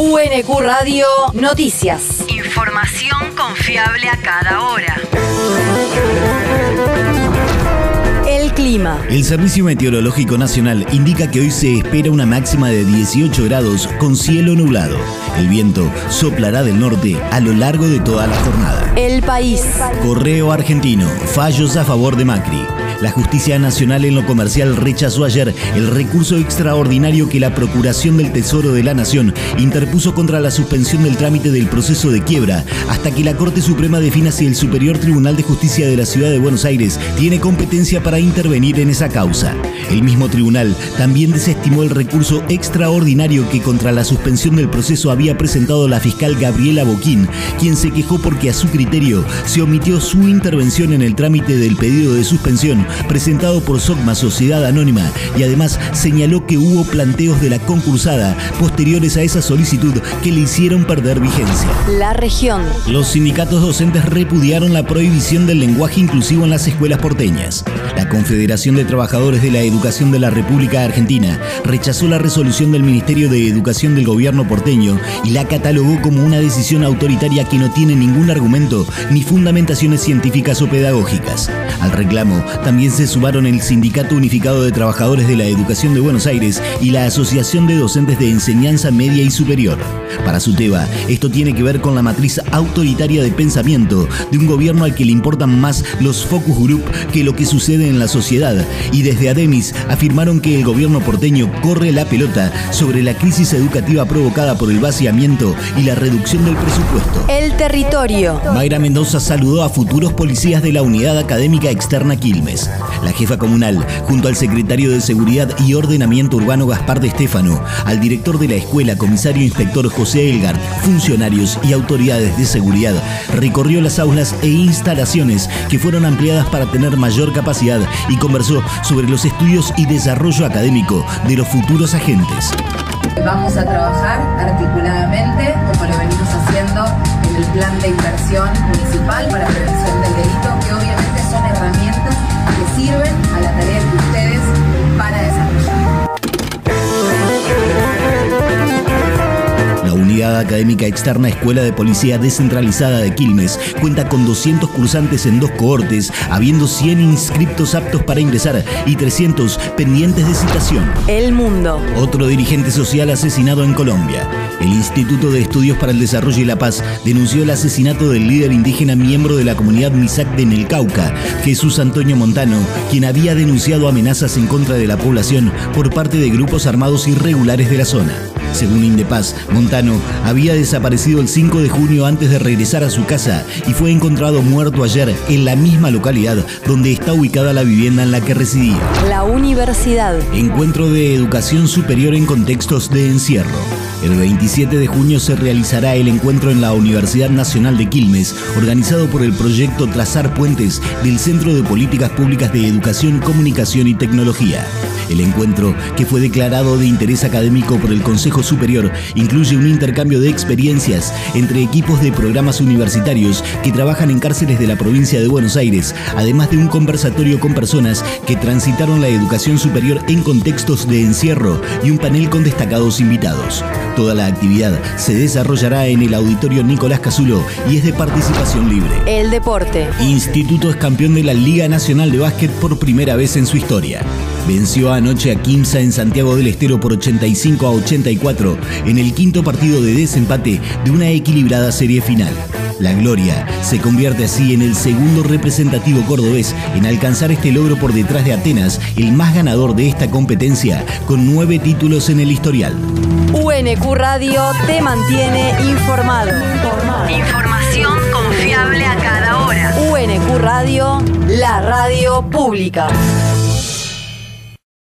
UNQ Radio Noticias. Información confiable a cada hora. El clima. El Servicio Meteorológico Nacional indica que hoy se espera una máxima de 18 grados con cielo nublado. El viento soplará del norte a lo largo de toda la jornada. El país. Correo argentino, fallos a favor de Macri. La Justicia Nacional en lo comercial rechazó ayer el recurso extraordinario que la Procuración del Tesoro de la Nación interpuso contra la suspensión del trámite del proceso de quiebra hasta que la Corte Suprema defina si el Superior Tribunal de Justicia de la Ciudad de Buenos Aires tiene competencia para intervenir en esa causa. El mismo tribunal también desestimó el recurso extraordinario que contra la suspensión del proceso había presentado la fiscal Gabriela Boquín, quien se quejó porque a su criterio se omitió su intervención en el trámite del pedido de suspensión presentado por SOCMA Sociedad Anónima y además señaló que hubo planteos de la concursada posteriores a esa solicitud que le hicieron perder vigencia. La región. Los sindicatos docentes repudiaron la prohibición del lenguaje inclusivo en las escuelas porteñas. La Confederación de Trabajadores de la Educación de la República Argentina rechazó la resolución del Ministerio de Educación del gobierno porteño y la catalogó como una decisión autoritaria que no tiene ningún argumento ni fundamentaciones científicas o pedagógicas. Al reclamo también se sumaron el Sindicato Unificado de Trabajadores de la Educación de Buenos Aires y la Asociación de Docentes de Enseñanza Media y Superior. Para Suteba, esto tiene que ver con la matriz autoritaria de pensamiento de un gobierno al que le importan más los focus group que lo que sucede en la sociedad. Y desde Ademis afirmaron que el gobierno porteño corre la pelota sobre la crisis educativa provocada por el vaciamiento y la reducción del presupuesto. El territorio. Mayra Mendoza saludó a futuros policías de la Unidad Académica Externa Quilmes. La jefa comunal, junto al secretario de Seguridad y Ordenamiento Urbano Gaspar de Estéfano, al director de la escuela, comisario inspector José Elgar, funcionarios y autoridades de seguridad, recorrió las aulas e instalaciones que fueron ampliadas para tener mayor capacidad y conversó sobre los estudios y desarrollo académico de los futuros agentes. Vamos a trabajar articuladamente, como lo venimos haciendo en el plan de inversión municipal para prevención del delito, Académica Externa Escuela de Policía Descentralizada de Quilmes cuenta con 200 cursantes en dos cohortes, habiendo 100 inscriptos aptos para ingresar y 300 pendientes de citación. El mundo. Otro dirigente social asesinado en Colombia. El Instituto de Estudios para el Desarrollo y la Paz denunció el asesinato del líder indígena miembro de la comunidad Misak de el Cauca, Jesús Antonio Montano, quien había denunciado amenazas en contra de la población por parte de grupos armados irregulares de la zona. Según Indepaz, Montano había desaparecido el 5 de junio antes de regresar a su casa y fue encontrado muerto ayer en la misma localidad donde está ubicada la vivienda en la que residía. La universidad. Encuentro de educación superior en contextos de encierro. El 27 de junio se realizará el encuentro en la Universidad Nacional de Quilmes, organizado por el proyecto Trazar Puentes del Centro de Políticas Públicas de Educación, Comunicación y Tecnología. El encuentro, que fue declarado de interés académico por el Consejo Superior, incluye un intercambio de experiencias entre equipos de programas universitarios que trabajan en cárceles de la provincia de Buenos Aires, además de un conversatorio con personas que transitaron la educación superior en contextos de encierro y un panel con destacados invitados. Toda la actividad se desarrollará en el auditorio Nicolás Casulo y es de participación libre. El deporte. Instituto es campeón de la Liga Nacional de Básquet por primera vez en su historia. Venció anoche a Quimsa en Santiago del Estero por 85 a 84 en el quinto partido de desempate de una equilibrada serie final. La Gloria se convierte así en el segundo representativo cordobés en alcanzar este logro por detrás de Atenas, el más ganador de esta competencia, con nueve títulos en el historial. UNQ Radio te mantiene informado. Información confiable a cada hora. UNQ Radio, la radio pública.